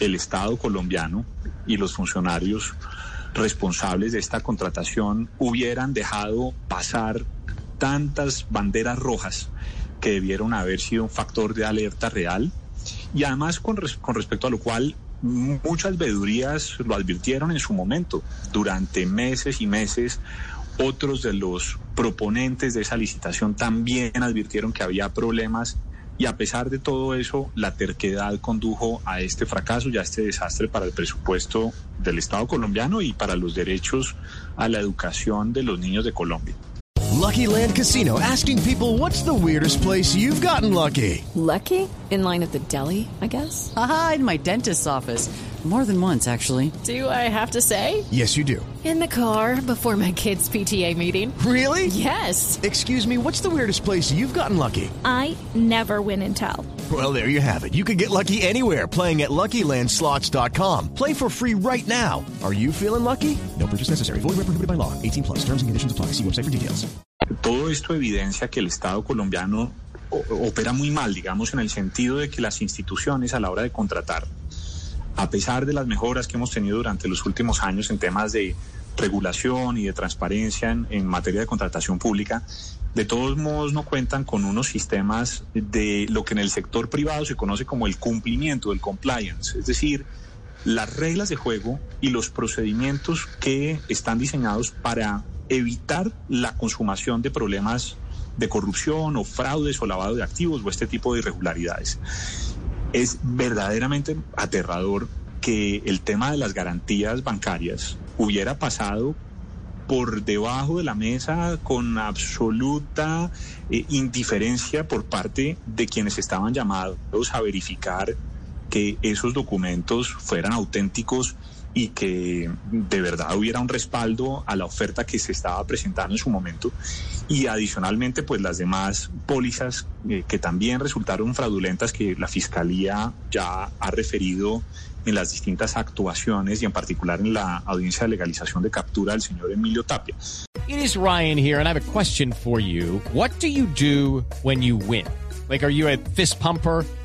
el Estado colombiano y los funcionarios responsables de esta contratación hubieran dejado pasar tantas banderas rojas que debieron haber sido un factor de alerta real. Y además con, res- con respecto a lo cual muchas vedurías lo advirtieron en su momento. Durante meses y meses otros de los proponentes de esa licitación también advirtieron que había problemas y a pesar de todo eso, la terquedad condujo a este fracaso y a este desastre para el presupuesto del Estado colombiano y para los derechos a la educación de los niños de Colombia. Lucky Land Casino asking people what's the weirdest place you've gotten lucky? Lucky? In line at the deli, I guess? Aha, in my dentist's office. More than once, actually. Do I have to say? Yes, you do. In the car before my kids' PTA meeting. Really? Yes. Excuse me, what's the weirdest place you've gotten lucky? I never win and tell. Well, there you have it. You can get lucky anywhere playing at LuckyLandSlots.com. Play for free right now. Are you feeling lucky? No purchase necessary. Void where prohibited by law. 18 plus. Terms and conditions apply. See website for details. Todo esto evidencia que el Estado colombiano opera muy mal, digamos, en el sentido de que las instituciones a la hora de contratar, a pesar de las mejoras que hemos tenido durante los últimos años en temas de regulación y de transparencia en, materia de contratación pública, de todos modos no cuentan con unos sistemas de lo que en el sector privado se conoce como el cumplimiento, el compliance, es decir, las reglas de juego y los procedimientos que están diseñados para evitar la consumación de problemas de corrupción o fraudes o lavado de activos o este tipo de irregularidades. Es verdaderamente aterrador que el tema de las garantías bancarias hubiera pasado por debajo de la mesa con absoluta eh, indiferencia por parte de quienes estaban llamados a verificar que esos documentos fueran auténticos y que de verdad hubiera un respaldo a la oferta que se estaba presentando en su momento y adicionalmente pues las demás pólizas eh, que también resultaron fraudulentas que la fiscalía ya ha referido en las distintas actuaciones y en particular en la audiencia de legalización de captura del señor Emilio Tapia. It is Ryan here, and I have a question for you. What do you do when you win? Like, are you a fist pumper?